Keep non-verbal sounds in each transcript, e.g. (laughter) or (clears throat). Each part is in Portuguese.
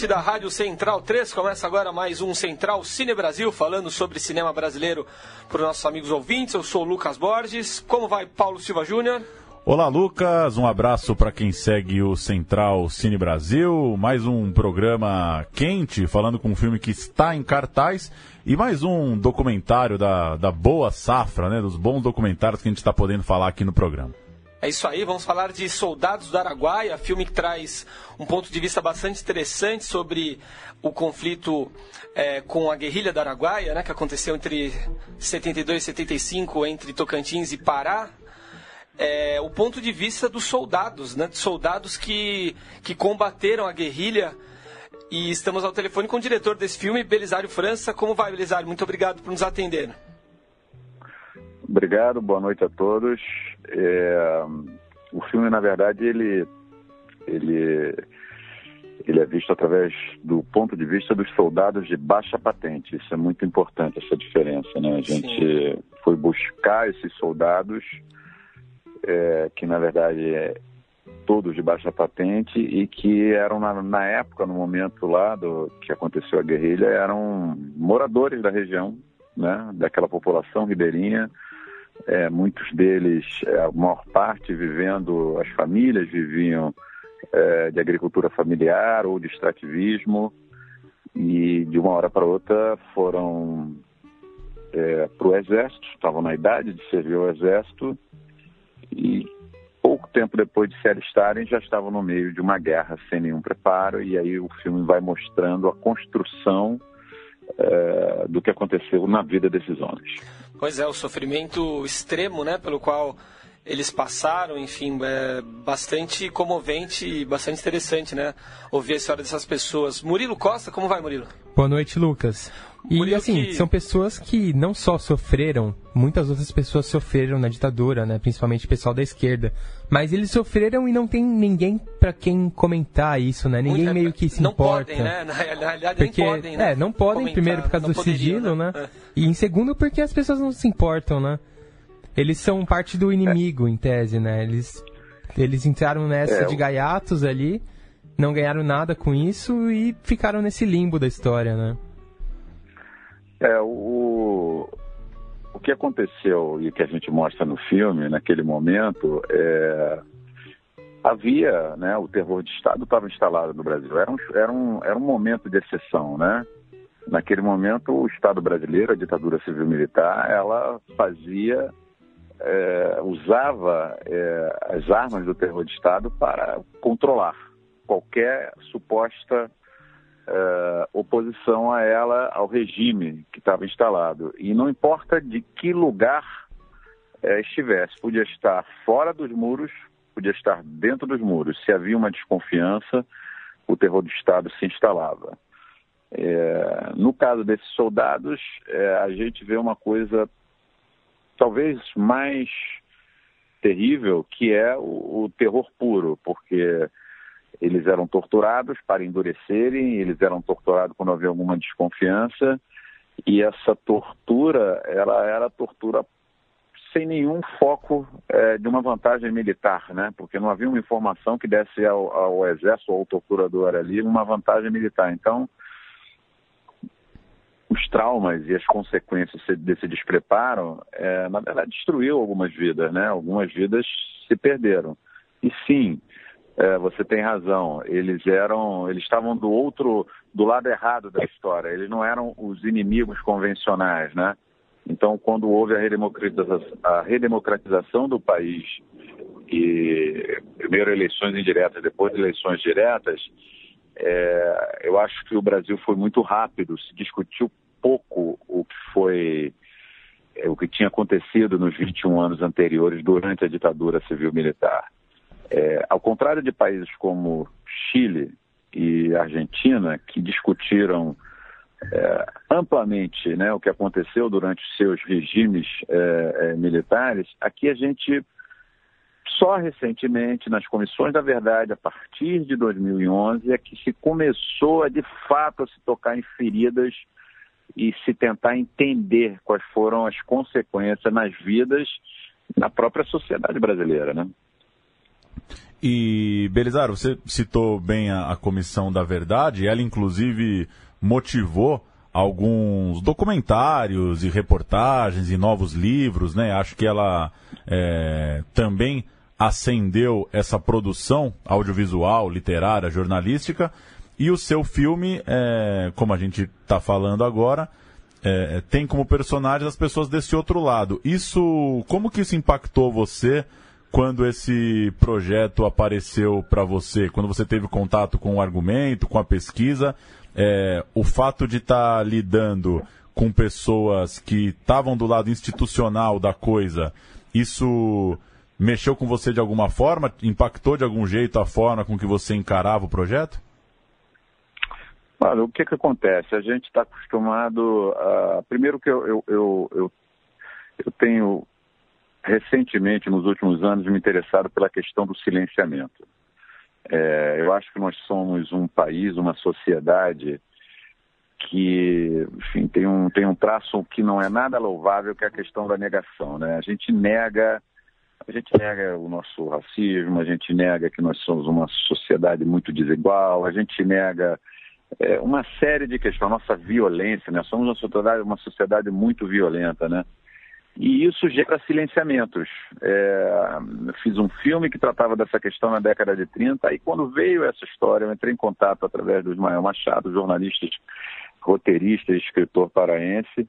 Ouvinte da Rádio Central 3, começa agora mais um Central Cine Brasil, falando sobre cinema brasileiro para os nossos amigos ouvintes. Eu sou o Lucas Borges. Como vai Paulo Silva Júnior? Olá, Lucas. Um abraço para quem segue o Central Cine Brasil. Mais um programa quente, falando com um filme que está em cartaz. E mais um documentário da, da boa safra, né? Dos bons documentários que a gente está podendo falar aqui no programa. É isso aí, vamos falar de Soldados do Araguaia, filme que traz um ponto de vista bastante interessante sobre o conflito é, com a guerrilha do Araguaia, né, que aconteceu entre 72 e 75 entre Tocantins e Pará. É, o ponto de vista dos soldados, né, de soldados que, que combateram a guerrilha. E estamos ao telefone com o diretor desse filme, Belisário França. Como vai, Belisário? Muito obrigado por nos atender. Obrigado, boa noite a todos. É, o filme, na verdade, ele, ele, ele é visto através do ponto de vista dos soldados de baixa patente. Isso é muito importante, essa diferença. Né? A gente Sim. foi buscar esses soldados, é, que na verdade é todos de baixa patente e que eram na, na época, no momento lá do que aconteceu a guerrilha, eram moradores da região, né? daquela população ribeirinha é, muitos deles, é, a maior parte vivendo, as famílias viviam é, de agricultura familiar ou de extrativismo e de uma hora para outra foram é, para o exército, estavam na idade de servir ao exército e pouco tempo depois de se alistarem já estavam no meio de uma guerra sem nenhum preparo e aí o filme vai mostrando a construção é, do que aconteceu na vida desses homens. Pois é, o sofrimento extremo, né, pelo qual eles passaram, enfim, é bastante comovente e bastante interessante, né? Ouvir a história dessas pessoas. Murilo Costa, como vai, Murilo? Boa noite, Lucas. E Murilo assim, que... são pessoas que não só sofreram, muitas outras pessoas sofreram na ditadura, né? Principalmente o pessoal da esquerda. Mas eles sofreram e não tem ninguém para quem comentar isso, né? Ninguém Muita... meio que se não importa. Podem, né? Na realidade, porque, nem podem, né? É, não podem, comentar, primeiro por causa do sigilo, né? né? É. E em segundo, porque as pessoas não se importam, né? Eles são parte do inimigo, é. em tese, né? Eles, eles entraram nessa é, de gaiatos ali, não ganharam nada com isso e ficaram nesse limbo da história, né? É, o, o que aconteceu e que a gente mostra no filme, naquele momento, é, havia, né, o terror de Estado estava instalado no Brasil. Era um, era, um, era um momento de exceção, né? Naquele momento, o Estado brasileiro, a ditadura civil-militar, ela fazia é, usava é, as armas do terror de Estado para controlar qualquer suposta é, oposição a ela, ao regime que estava instalado. E não importa de que lugar é, estivesse, podia estar fora dos muros, podia estar dentro dos muros. Se havia uma desconfiança, o terror do Estado se instalava. É, no caso desses soldados, é, a gente vê uma coisa talvez mais terrível, que é o, o terror puro, porque eles eram torturados para endurecerem, eles eram torturados quando havia alguma desconfiança, e essa tortura, ela era tortura sem nenhum foco é, de uma vantagem militar, né? Porque não havia uma informação que desse ao, ao exército ou ao torturador ali uma vantagem militar. Então, os traumas e as consequências desse despreparo, é, na verdade, destruiu algumas vidas, né? Algumas vidas se perderam. E sim, é, você tem razão. Eles eram, eles estavam do outro, do lado errado da história. Eles não eram os inimigos convencionais, né? Então, quando houve a redemocratização, a redemocratização do país e primeiro eleições indiretas, depois eleições diretas, é, eu acho que o Brasil foi muito rápido, se discutiu pouco o que foi é, o que tinha acontecido nos 21 anos anteriores durante a ditadura civil-militar. É, ao contrário de países como Chile e Argentina, que discutiram é, amplamente né, o que aconteceu durante seus regimes é, é, militares, aqui a gente só recentemente, nas comissões da verdade, a partir de 2011, é que se começou a de fato a se tocar em feridas e se tentar entender quais foram as consequências nas vidas na própria sociedade brasileira, né? E, Belizaro, você citou bem a, a Comissão da Verdade, ela inclusive motivou alguns documentários e reportagens e novos livros, né? Acho que ela é, também acendeu essa produção audiovisual, literária, jornalística. E o seu filme, é, como a gente está falando agora, é, tem como personagem as pessoas desse outro lado. Isso, como que isso impactou você quando esse projeto apareceu para você? Quando você teve contato com o argumento, com a pesquisa? é, o fato de estar tá lidando com pessoas que estavam do lado institucional da coisa, isso mexeu com você de alguma forma? Impactou de algum jeito a forma com que você encarava o projeto? Olha, o que, que acontece? A gente está acostumado a. Primeiro que eu, eu, eu, eu, eu tenho recentemente, nos últimos anos, me interessado pela questão do silenciamento. É, eu acho que nós somos um país, uma sociedade que enfim, tem, um, tem um traço que não é nada louvável, que é a questão da negação. Né? A gente nega a gente nega o nosso racismo, a gente nega que nós somos uma sociedade muito desigual, a gente nega é, uma série de questões, a nossa violência, né? Somos uma sociedade, uma sociedade muito violenta, né? E isso gera silenciamentos. É, fiz um filme que tratava dessa questão na década de 30, e quando veio essa história, eu entrei em contato através do Ismael Machado, jornalista, roteirista e escritor paraense,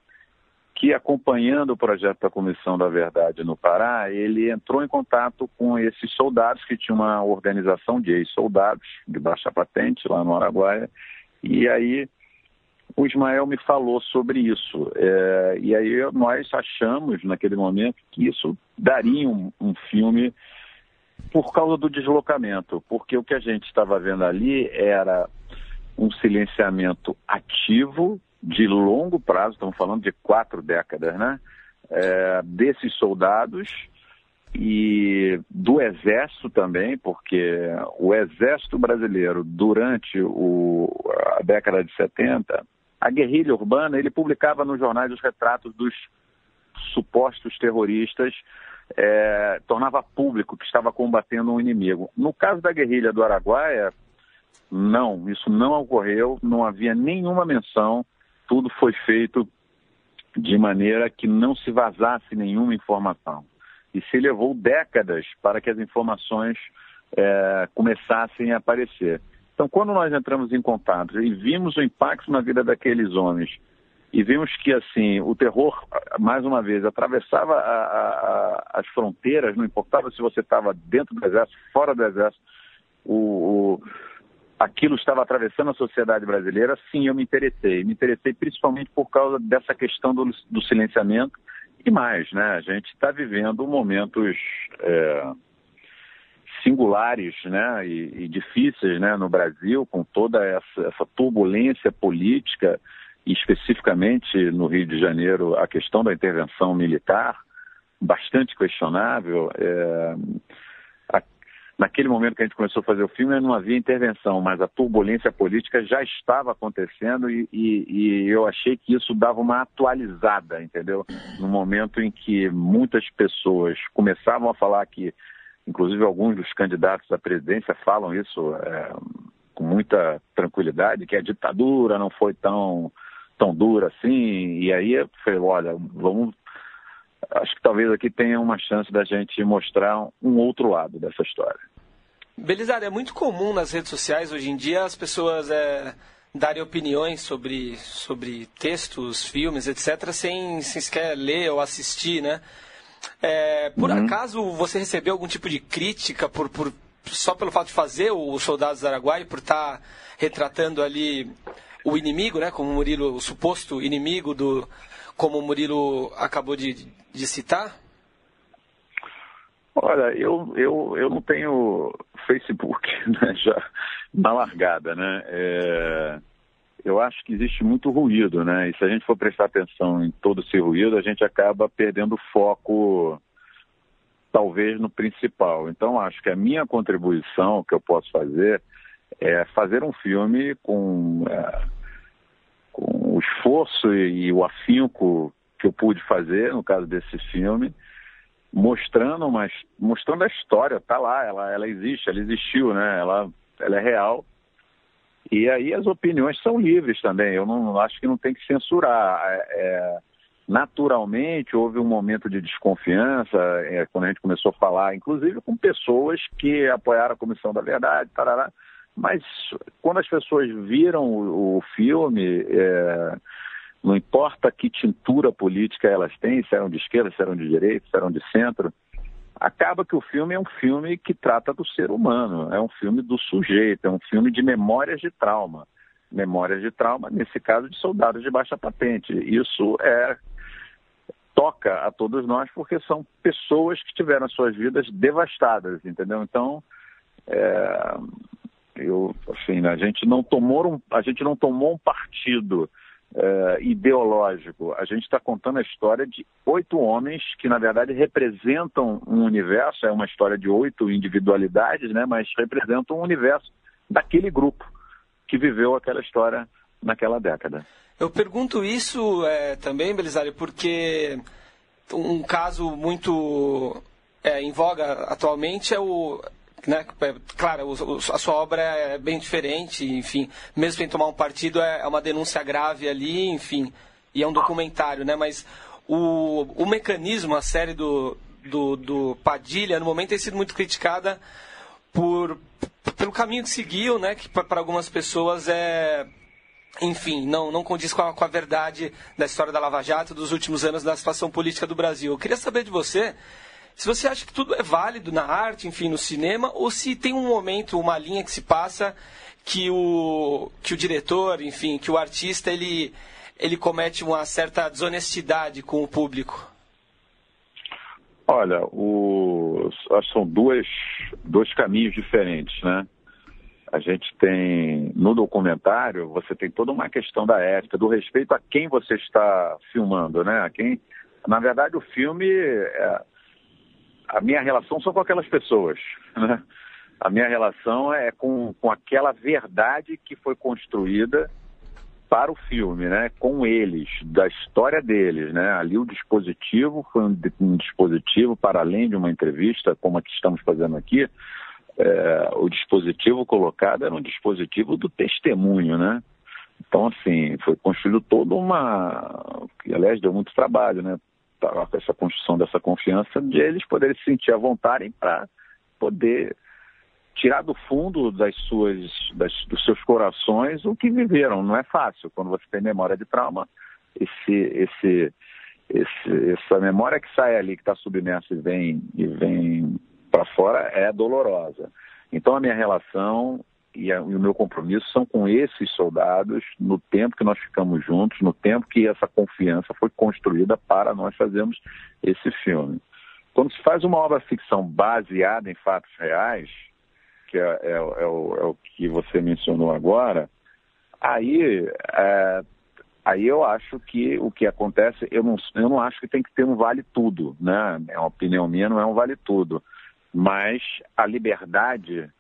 que acompanhando o projeto da Comissão da Verdade no Pará, ele entrou em contato com esses soldados que tinham uma organização de ex-soldados de baixa patente lá no Araguaia, e aí o Ismael me falou sobre isso. É, e aí nós achamos, naquele momento, que isso daria um, um, filme por causa do deslocamento, porque o que a gente estava vendo ali era um silenciamento ativo, de longo prazo, estamos falando de quatro décadas, né? É, desses soldados e do Exército também, porque o Exército brasileiro, durante o, a década de 70, a guerrilha urbana, ele publicava nos jornais os retratos dos supostos terroristas, é, tornava público que estava combatendo um inimigo. No caso da guerrilha do Araguaia, não, isso não ocorreu, não havia nenhuma menção, tudo foi feito de maneira que não se vazasse nenhuma informação. E se levou décadas para que as informações é, começassem a aparecer. Então, quando nós entramos em contato e vimos o impacto na vida daqueles homens e vimos que assim o terror mais uma vez atravessava a, a, as fronteiras, não importava se você estava dentro do exército, fora do exército, o, o, aquilo estava atravessando a sociedade brasileira. Sim, eu me interessei, me interessei principalmente por causa dessa questão do, do silenciamento e mais, né? A gente está vivendo momentos é, singulares né, e, e, difíceis né, no Brasil, com toda essa, essa, turbulência política, especificamente no Rio de Janeiro, a questão da intervenção militar, bastante questionável. É, naquele momento que a gente começou a fazer o filme, não havia intervenção, mas a turbulência política já estava acontecendo e, e, e eu achei que isso dava uma atualizada, entendeu? No momento em que muitas pessoas começavam a falar que Inclusive, alguns dos candidatos à presidência falam isso é, com muita tranquilidade, que a ditadura não foi tão, tão dura assim. E aí eu falei, olha, vamos. Acho que talvez aqui tenha uma chance da gente mostrar um outro lado dessa história. Belisário, é muito comum nas redes sociais hoje em dia as pessoas é, darem opiniões sobre, sobre textos, filmes, etc., sem, sem sequer ler ou assistir, né? É, por uhum. acaso você recebeu algum tipo de crítica por, por, só pelo fato de fazer os Soldados do Araguai, por estar tá retratando ali o inimigo, né, como o Murilo, o suposto inimigo do, como o Murilo acabou de, de citar? Olha, eu, eu, eu não tenho Facebook (laughs) né, já na largada, né? É, eu acho que existe muito ruído, né? E se a gente for prestar atenção em todo esse ruído, a gente acaba perdendo foco, talvez, no principal. Então, acho que a minha contribuição que eu posso fazer é fazer um filme com, é, com esforço e, o afinco que eu pude fazer, no caso desse filme, mostrando, mas mostrando a história, tá lá, ela, ela existe, ela existiu, né? Ela, ela é real e aí as opiniões são livres também. Eu não acho que não tem que censurar. É, é, naturalmente houve um momento de desconfiança é, quando a gente começou a falar, inclusive com pessoas que apoiaram a Comissão da Verdade, tarará. Mas quando as pessoas viram o, o filme, é, não importa que tintura política elas têm, se eram de esquerda, se eram de direita, se eram de centro, acaba que o filme é um filme que trata do ser humano, é um filme do sujeito, é um filme de memórias de trauma. Memórias de trauma, nesse caso, de soldados de baixa patente. Isso é toca a todos nós porque são pessoas que tiveram suas vidas devastadas, entendeu? Então, é, eu, assim, a gente não tomou um, a gente não tomou um partido uh, ideológico. A gente está contando a história de oito homens que, na verdade, representam um universo, é uma história de oito individualidades, né, mas representam um universo daquele grupo que viveu aquela história naquela década. Eu pergunto isso é, também, Belisário, porque um caso muito é, em voga atualmente é o, né, é, claro, a sua obra é bem diferente, enfim, mesmo sem tomar um partido é, é uma denúncia grave ali, enfim, e é um documentário, né, mas o, o mecanismo, a série do, do, do Padilha, no momento tem sido muito criticada por, pelo caminho que seguiu, né, que para algumas pessoas é enfim, não, não condiz com a, com a, verdade da história da Lava Jato dos últimos anos da situação política do Brasil. Eu queria saber de você se você acha que tudo é válido na arte, enfim, no cinema, ou se tem um momento, uma linha que se passa que o, que o diretor, enfim, que o artista, ele, ele comete uma certa desonestidade com o público? Olha, o, são duas, dois caminhos diferentes, né? A gente tem, no documentário, você tem toda uma questão da ética, do respeito a quem você está filmando, né? A quem, na verdade, o filme, é, a minha relação são com aquelas pessoas. Né? A minha relação é com, com aquela verdade que foi construída para o filme, né? com eles, da história deles. Né? Ali o dispositivo foi um, um dispositivo, para além de uma entrevista, como a que estamos fazendo aqui, é, o dispositivo colocado era um dispositivo do testemunho, né? Então, assim, foi construído toda uma. aliás, deu muito trabalho, né? Essa construção dessa confiança de eles poderem se sentir à vontade para poder tirar do fundo das suas, das, dos seus corações o que viveram. Não é fácil quando você tem memória de trauma. Esse, esse, esse, essa memória que sai ali, que está submersa e vem, e vem para fora, é dolorosa. Então a minha relação e, a, e, o meu compromisso são com esses soldados no tempo que nós ficamos juntos, no tempo que essa confiança foi construída para nós fazermos esse filme. Quando se faz uma obra ficção baseada em fatos reais, que é, é, é, o, é o, que você mencionou agora, aí, é, aí eu acho que o que acontece, eu não, eu não acho que tem que ter um vale tudo, né? É uma opinião minha, não é um vale tudo. Mas a liberdade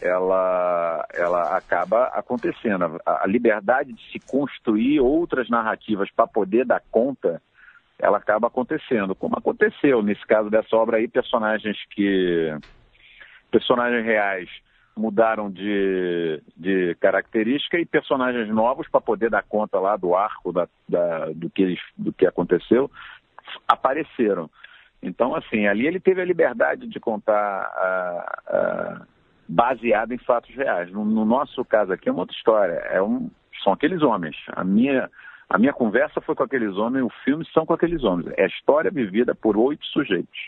ela, ela acaba acontecendo. A, a liberdade de se construir outras narrativas para poder dar conta, ela acaba acontecendo. Como aconteceu nesse caso dessa obra aí, personagens que. personagens reais mudaram de, de característica e personagens novos para poder dar conta lá do arco da, da, do, que, do que aconteceu apareceram. Então, assim, ali ele teve a liberdade de contar a, a baseado em fatos reais. No, no, nosso caso aqui é uma outra história. É um, são aqueles homens. A minha, a minha conversa foi com aqueles homens, o filme são com aqueles homens. É a história vivida por oito sujeitos.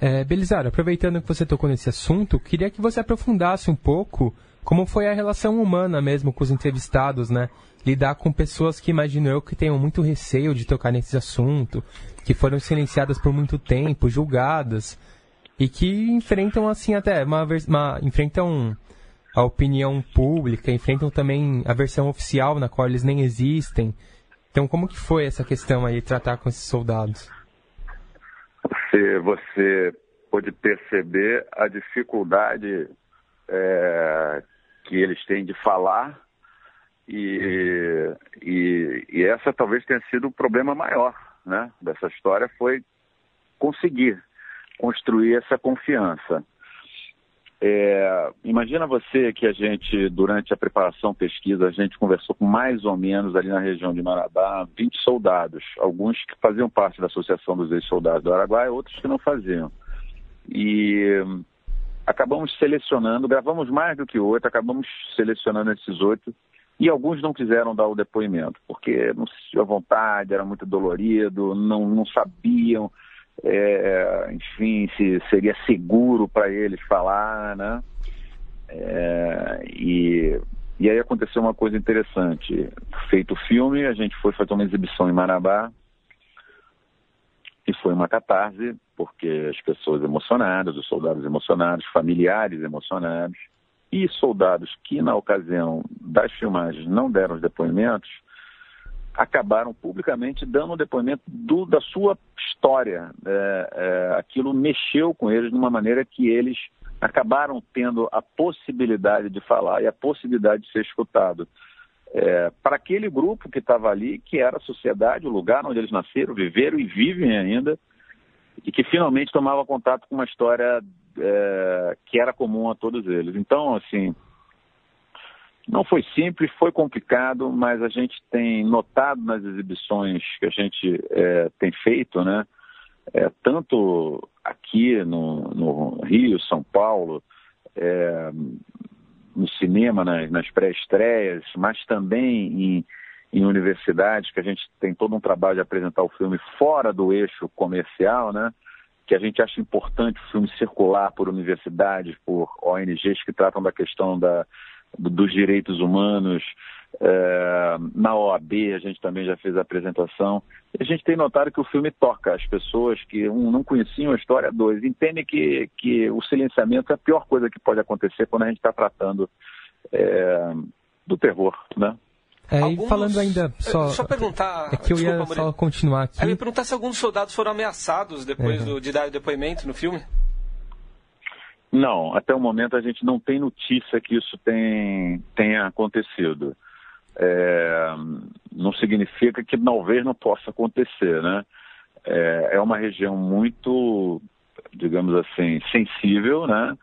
É, Belisário, aproveitando que você tocou nesse assunto, queria que você aprofundasse um pouco como foi a relação humana mesmo com os entrevistados, né? Lidar com pessoas que imagino eu que tenham muito receio de tocar nesse assunto, que foram silenciadas por muito tempo, julgadas e que enfrentam assim até uma, uma enfrentam a opinião pública, enfrentam também a versão oficial na qual eles nem existem. Então, como que foi essa questão aí, tratar com esses soldados? Você, você pôde perceber a dificuldade é, que eles têm de falar e, e, e, essa talvez tenha sido o problema maior né, dessa história foi conseguir construir essa confiança. É, imagina você que a gente, durante a preparação, pesquisa, a gente conversou com mais ou menos ali na região de Marabá, 20 soldados, alguns que faziam parte da Associação dos Ex-Soldados do Araguaia, outros que não faziam. E acabamos selecionando, gravamos mais do que oito, acabamos selecionando esses oito e alguns não quiseram dar o depoimento, porque não se tinha vontade, era muito dolorido, não, não sabiam é, enfim, se seria seguro para eles falar, né? É, e, e aí aconteceu uma coisa interessante. Feito o filme, a gente foi fazer uma exibição em Marabá e foi uma catarse, porque as pessoas emocionadas, os soldados emocionados, familiares emocionados e soldados que na ocasião das filmagens não deram os depoimentos, acabaram publicamente dando um depoimento do, da sua história. É, é, aquilo mexeu com eles de uma maneira que eles acabaram tendo a possibilidade de falar e a possibilidade de ser escutado. É, para aquele grupo que estava ali, que era a sociedade, o lugar onde eles nasceram, viveram e vivem ainda, e que finalmente tomava contato com uma história é, que era comum a todos eles. Então, assim, não foi simples, foi complicado, mas a gente tem notado nas exibições que a gente é, tem feito, né? É, tanto aqui no, no, Rio, São Paulo, é, no cinema, nas, nas pré-estreias, mas também em, em universidades, que a gente tem todo um trabalho de apresentar o filme fora do eixo comercial, né? que a gente acha importante o filme circular por universidades, por ONGs que tratam da questão da, dos direitos humanos. É, na OAB a gente também já fez a apresentação. E a gente tem notado que o filme toca as pessoas que, um, não conheciam a história, dois, entendem que, que o silenciamento é a pior coisa que pode acontecer quando a gente está tratando é, do terror, né? É, alguns... e falando ainda só. Só perguntar. É que eu desculpa, ia só continuar aqui. Eu ia perguntar se alguns soldados foram ameaçados depois uhum. do, de dar o depoimento no filme. Não, até o momento a gente não tem notícia que isso tem, tenha acontecido. É, não significa que talvez não possa acontecer, né? É, é uma região muito, digamos assim, sensível, né?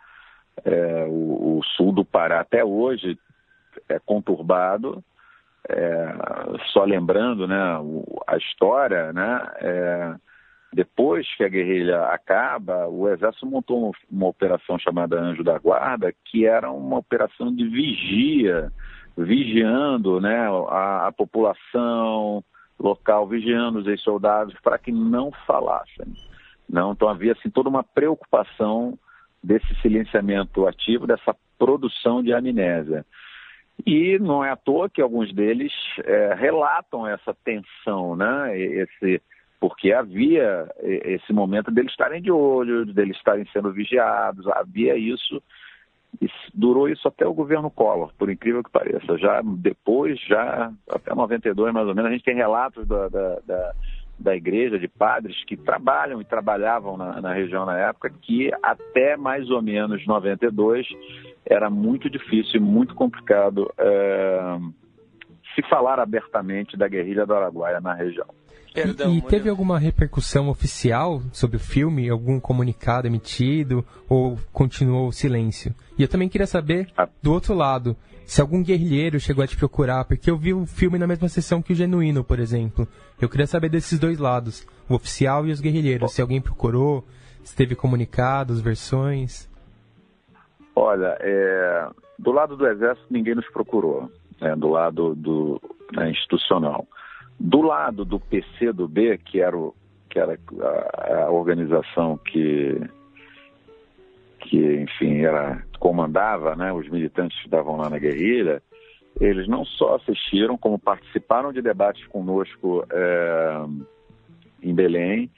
É, o, o, sul do Pará até hoje é conturbado. É, só lembrando, né, a história, né? Depois que a guerrilha acaba, o Exército montou uma operação chamada Anjo da Guarda, que era uma operação de vigia, vigiando né, a, a população local, vigiando os ex-soldados para que não falassem. Não, então havia assim, toda uma preocupação desse silenciamento ativo, dessa produção de amnésia. E não é à toa que alguns deles é, relatam essa tensão, né? Esse, porque havia esse momento deles estarem de olho, deles estarem sendo vigiados, havia isso, e durou isso até o governo Collor, por incrível que pareça. Já depois, já até 92 mais ou menos, a gente tem relatos da, da, da, da igreja, de padres que trabalham e trabalhavam na, na região na época, que até mais ou menos 92 era muito difícil e muito complicado é, se falar abertamente da guerrilha do Araguaia na região. Perdão, e, e teve alguma repercussão oficial sobre o filme? Algum comunicado emitido? Ou continuou o silêncio? E eu também queria saber, ah. do outro lado, se algum guerrilheiro chegou a te procurar, porque eu vi o filme na mesma sessão que o Genuíno, por exemplo. Eu queria saber desses dois lados, o oficial e os guerrilheiros. Se alguém procurou, se teve comunicados, versões. Olha, é, do lado do Exército ninguém nos procurou, né, do lado do né, institucional. Do lado do PCdoB, que era, o, que era a, a organização que, que, enfim, era, comandava né, os militantes que estavam lá na guerrilha, eles não só assistiram, como participaram de debates conosco é, em Belém,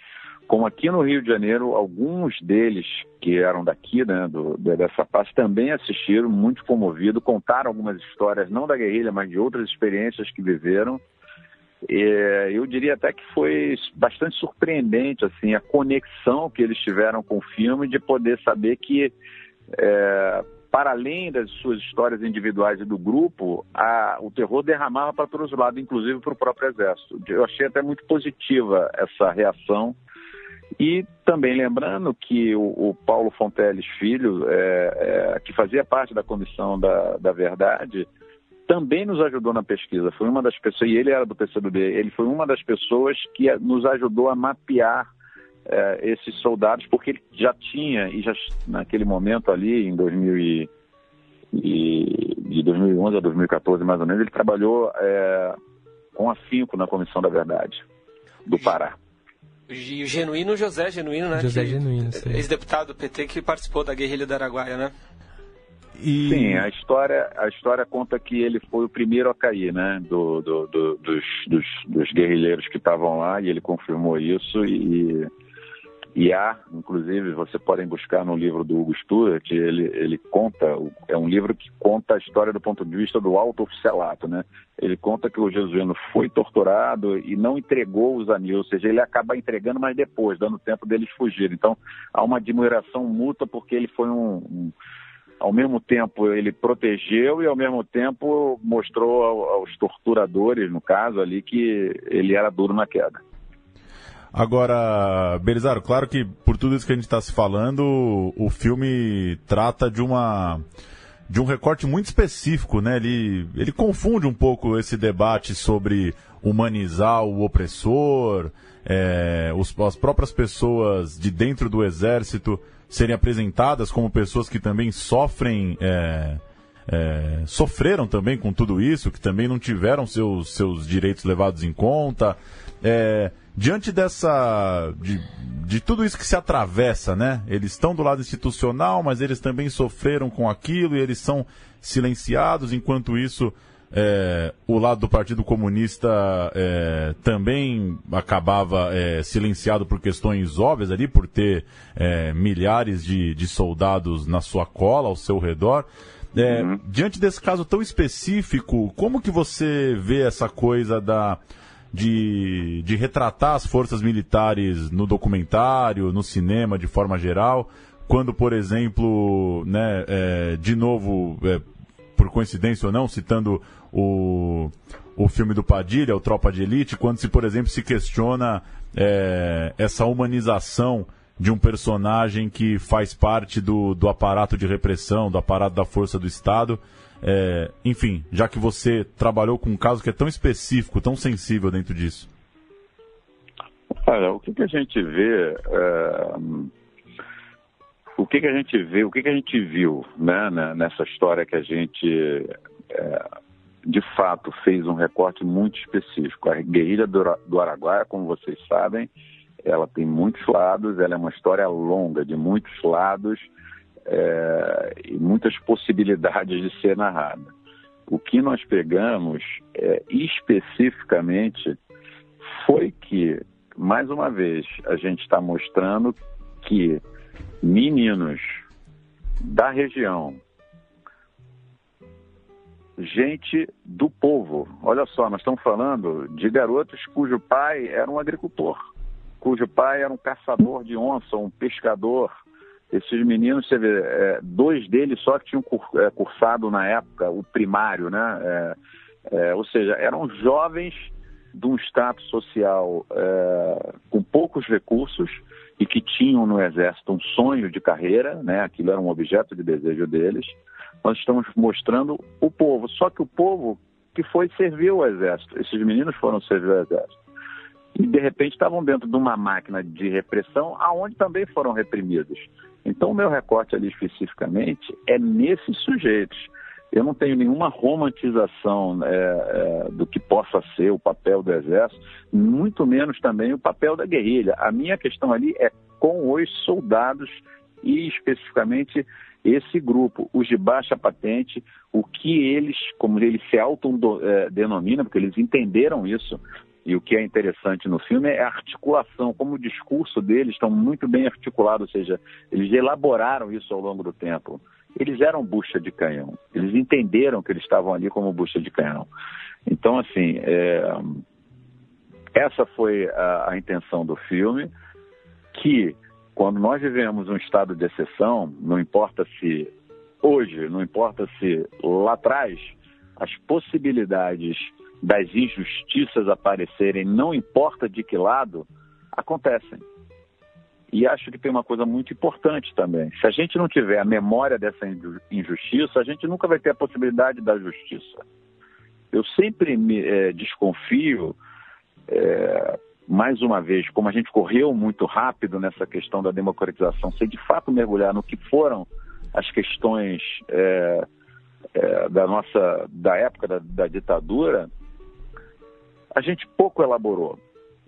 como aqui no Rio de Janeiro, alguns deles que eram daqui, né, do, dessa parte, também assistiram, muito comovido, contaram algumas histórias, não da guerrilha, mas de outras experiências que viveram. E, eu diria até que foi bastante surpreendente assim a conexão que eles tiveram com o filme de poder saber que é, para além das suas histórias individuais e do grupo, a, o terror derramava para todos os lados, inclusive para o próprio exército. Eu achei até muito positiva essa reação e também lembrando que o, o Paulo Fonteles Filho, é, é, que fazia parte da Comissão da, da Verdade, também nos ajudou na pesquisa. Foi uma das pessoas, e ele era do PCdoB, ele foi uma das pessoas que nos ajudou a mapear é, esses soldados, porque ele já tinha, e já naquele momento ali, em 2000 e, e, de 2011 a 2014, mais ou menos, ele trabalhou é, com afinco na Comissão da Verdade do Pará. E o genuíno José Genuíno, né? José que, Genuíno. Ex-deputado do PT que participou da guerrilha do Araguaia, né? E... Sim, a história, a história conta que ele foi o primeiro a cair, né? Do, do, do dos, dos, dos, guerrilheiros que estavam lá e ele confirmou isso e e há, inclusive, você podem buscar no livro do Hugo Stuart, ele, ele conta, é um livro que conta a história do ponto de vista do alto oficialato, né? Ele conta que o jesuíno foi torturado e não entregou os anil, ou seja, ele acaba entregando, mas depois, dando tempo deles fugirem. Então, há uma admiração mútua porque ele foi um, um ao mesmo tempo ele protegeu e ao mesmo tempo mostrou aos torturadores, no caso ali, que ele era duro na queda. Agora, Belizaro, claro que por tudo isso que a gente está se falando, o filme trata de uma de um recorte muito específico, né? Ele, ele confunde um pouco esse debate sobre humanizar o opressor, é, os, as próprias pessoas de dentro do exército serem apresentadas como pessoas que também sofrem, é, é, sofreram também com tudo isso, que também não tiveram seus, seus direitos levados em conta. É, diante dessa de, de tudo isso que se atravessa, né? Eles estão do lado institucional, mas eles também sofreram com aquilo e eles são silenciados. Enquanto isso, é, o lado do Partido Comunista é, também acabava é, silenciado por questões óbvias ali, por ter é, milhares de, de soldados na sua cola, ao seu redor. É, uhum. Diante desse caso tão específico, como que você vê essa coisa da de, de retratar as forças militares no documentário, no cinema de forma geral, quando, por exemplo, né, é, de novo, por coincidência ou não, citando o, o filme do Padilha, o Tropa de Elite, quando se, por exemplo, se questiona é, essa humanização de um personagem que faz parte do, do aparato de repressão, do aparato da força do Estado, é, enfim, já que você trabalhou com um caso que é tão específico, tão sensível dentro disso. Olha, o que, que a gente vê, é, o que, que a gente vê, o que, que a gente viu né, nessa história que a gente, é, de fato, fez um recorte muito específico. A guerrilha do, Araguaia, como vocês sabem, ela tem muitos lados, ela é uma história longa, de muitos lados, é, e muitas possibilidades de ser narrada. O que nós pegamos é, especificamente foi que, mais uma vez, a gente está mostrando que meninos da região, gente do povo, olha só, nós estamos falando de garotos cujo pai era um agricultor, cujo pai era um caçador de onça, um pescador, esses meninos, você vê, é, dois deles só tinham é, cursado na época o primário, né? É, é, ou seja, eram jovens de um status social é, com poucos recursos e que tinham no exército um sonho de carreira, né? Aquilo era um objeto de desejo deles. Nós estamos mostrando o povo, só que o povo que foi servir o exército. Esses meninos foram servir o exército e de repente estavam dentro de uma máquina de repressão, aonde também foram reprimidos. Então, o meu recorte ali especificamente é nesses sujeitos. Eu não tenho nenhuma romantização é, é, do que possa ser o papel do Exército, muito menos também o papel da guerrilha. A minha questão ali é com os soldados e especificamente esse grupo, os de baixa patente, o que eles, como eles se autodenominam, porque eles entenderam isso, e o que é interessante no filme é a articulação, como o discurso deles estão muito bem articulado, ou seja, eles elaboraram isso ao longo do tempo. Eles eram bucha de canhão, eles entenderam que eles estavam ali como bucha de canhão. Então, assim, é, essa foi a, a intenção do filme, que quando nós vivemos um estado de exceção, não importa se hoje, não importa se lá atrás, as possibilidades das injustiças aparecerem, não importa de que lado, acontecem. E acho que tem uma coisa muito importante também. Se a gente não tiver a memória dessa injustiça, a gente nunca vai ter a possibilidade da justiça. Eu sempre me é, desconfio, é, mais uma vez, como a gente correu muito rápido nessa questão da democratização, se de fato mergulhar no que foram as questões é, é da nossa da época da, da ditadura, a gente pouco elaborou.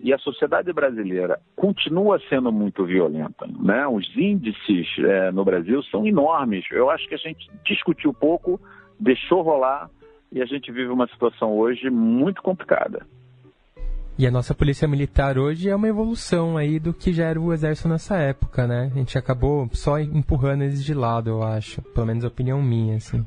E a sociedade brasileira continua sendo muito violenta. Né? Os índices é, no Brasil são enormes. Eu acho que a gente discutiu pouco, deixou rolar e a gente vive uma situação hoje muito complicada. E a nossa polícia militar hoje é uma evolução aí do que já era o exército nessa época, né? A gente acabou só empurrando eles de lado, eu acho. Pelo menos a opinião minha, assim.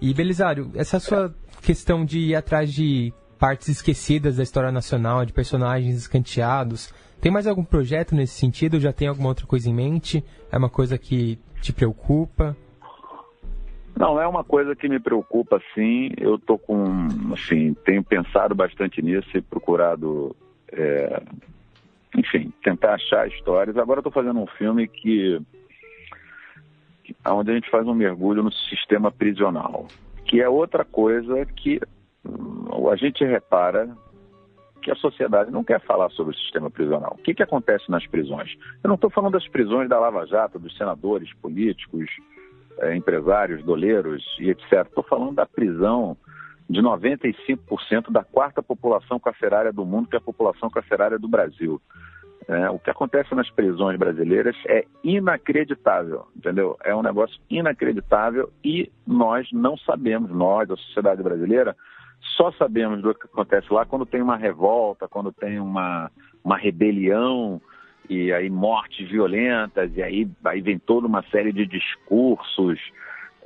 E Belisário, essa sua questão de ir atrás de partes esquecidas da história nacional, de personagens escanteados. Tem mais algum projeto nesse sentido? Já tem alguma outra coisa em mente? É uma coisa que te preocupa? Não, é uma coisa que me preocupa, sim. Eu tô com, assim, tenho pensado bastante nisso e procurado, é, enfim, tentar achar histórias. Agora estou fazendo um filme que, onde a gente faz um mergulho no sistema prisional, que é outra coisa que a gente repara que a sociedade não quer falar sobre o sistema prisional. O que, que acontece nas prisões? Eu não estou falando das prisões da Lava Jato, dos senadores, políticos, é, empresários, doleiros e etc. Estou falando da prisão de 95% da quarta população carcerária do mundo, que é a população carcerária do Brasil. É, o que acontece nas prisões brasileiras é inacreditável, entendeu? É um negócio inacreditável e nós não sabemos, nós, a sociedade brasileira, só sabemos do que acontece lá quando tem uma revolta, quando tem uma, uma rebelião e aí mortes violentas e aí, aí vem toda uma série de discursos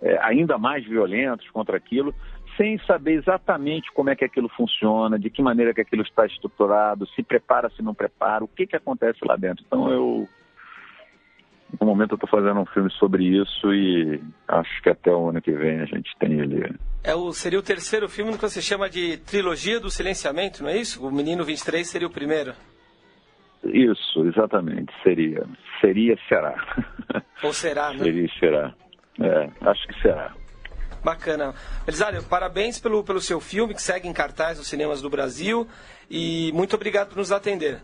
é, ainda mais violentos contra aquilo, sem saber exatamente como é que aquilo funciona, de que maneira que aquilo está estruturado, se prepara, se não prepara, o que, que acontece lá dentro. Então eu no momento eu estou fazendo um filme sobre isso e acho que até o ano que vem a gente tem ele. É o, seria o terceiro filme que você chama de trilogia do silenciamento, não é isso? O Menino 23 seria o primeiro. Isso, exatamente. Seria. Seria, será. (laughs) Ou será, né? Seria, será. É, acho que será. Bacana. Belisário, parabéns pelo, pelo seu filme que segue em cartaz nos cinemas do Brasil e muito obrigado por nos atender.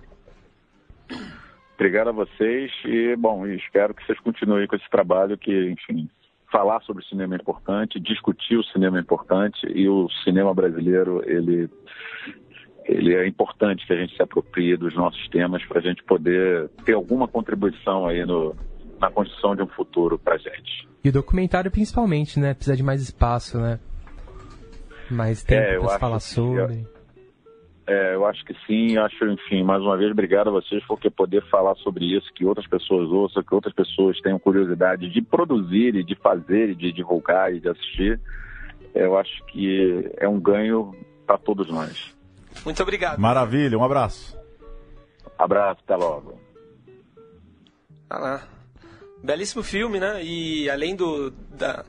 Obrigado a vocês e, bom, espero que vocês continuem com esse trabalho que, enfim, falar sobre o cinema é importante, discutir o cinema é importante e o cinema brasileiro, ele, ele é importante que a gente se aproprie dos nossos temas para a gente poder ter alguma contribuição aí no, na construção de um futuro para a gente. E o documentário principalmente, né? Precisa de mais espaço, né? Mais tempo é, para falar sobre. É, eu acho que sim, acho, enfim, mais uma vez, obrigado a vocês por poder falar sobre isso, que outras pessoas ouçam, que outras pessoas tenham curiosidade de produzir e de fazer e de divulgar e de assistir. Eu acho que é um ganho para todos nós. Muito obrigado. Maravilha, um abraço. Abraço, até logo. Ah lá. Belíssimo filme, né? E além do, da,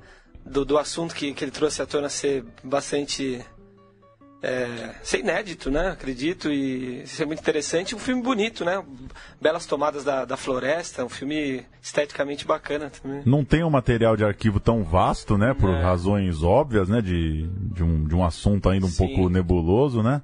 do, do assunto que, que ele trouxe à tona ser bastante é, ser inédito, né? Acredito, e ser muito interessante. Um filme bonito, né? Belas tomadas da, da floresta, um filme esteticamente bacana também. Não tem um material de arquivo tão vasto, né? Por é. razões óbvias, né? De, de, um, de um assunto ainda um Sim. pouco nebuloso, né?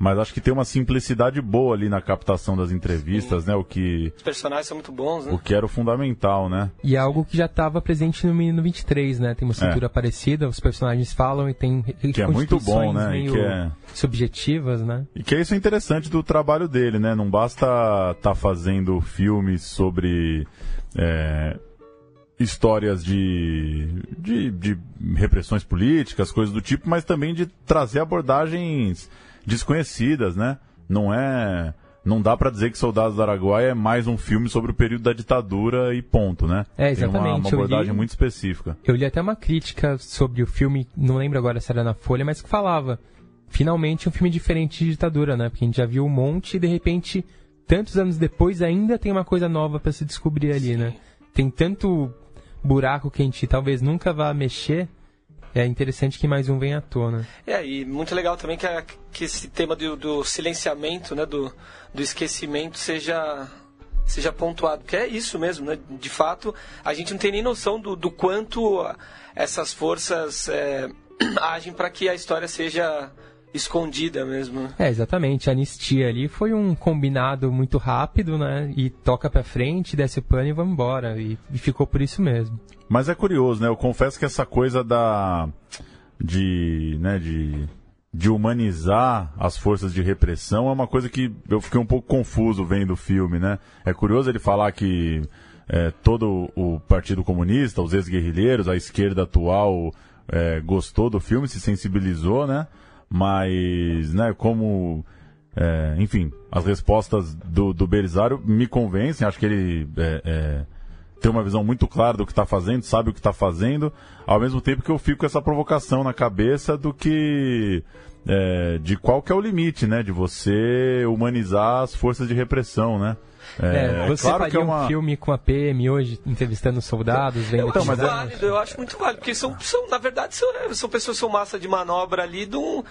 Mas acho que tem uma simplicidade boa ali na captação das entrevistas, Sim. né? O que. Os personagens são muito bons, né? O que era o fundamental, né? E é algo que já estava presente no Menino 23, né? Tem uma estrutura é. parecida, os personagens falam e tem que é muito bom, né? Meio é... subjetivas, né? E que é isso interessante do trabalho dele, né? Não basta estar tá fazendo filmes sobre. É histórias de, de, de, repressões políticas, coisas do tipo, mas também de trazer abordagens desconhecidas, né? Não é não dá para dizer que Soldados do Araguaia é mais um filme sobre o período da ditadura e ponto, né? É, exatamente. Tem uma, uma abordagem li, muito específica. Eu li até uma crítica sobre o filme, não lembro agora se era na Folha, mas que falava, finalmente um filme diferente de ditadura, né? Porque a gente já viu um monte e de repente, tantos anos depois, ainda tem uma coisa nova para se descobrir ali, né? Sim. né? Tem tanto buraco que a gente talvez nunca vá mexer é interessante que mais um venha à tona. É, e muito legal também que, a, que esse tema do, do, silenciamento, né, do, do esquecimento seja seja pontuado, que é isso mesmo, né? De fato, a gente não tem nem noção do, do quanto essas forças é, (clears throat) agem para que a história seja escondida mesmo. É, exatamente. A anistia ali foi um combinado muito rápido, né? E toca para frente, desce o pano e vamos embora. E, e ficou por isso mesmo. Mas é curioso, né? Eu confesso que essa coisa da. de. né, de. de humanizar as forças de repressão é uma coisa que eu fiquei um pouco confuso vendo o filme, né? É curioso ele falar que é, todo o Partido Comunista, os ex-guerrilheiros, a esquerda atual é, gostou do filme, se sensibilizou, né? Mas, né, como. É, enfim, as respostas do, do Belisário me convencem, acho que ele é, é, tem uma visão muito clara do que está fazendo, sabe o que está fazendo, ao mesmo tempo que eu fico com essa provocação na cabeça do que. É, de qual que é o limite, né? De você humanizar as forças de repressão, né? É, é, você claro faria que é uma... um filme com a PM hoje, entrevistando soldados, vendo... Eu acho é- válido, eu acho muito válido, porque são, são na verdade, são, são pessoas que são massa de manobra ali de um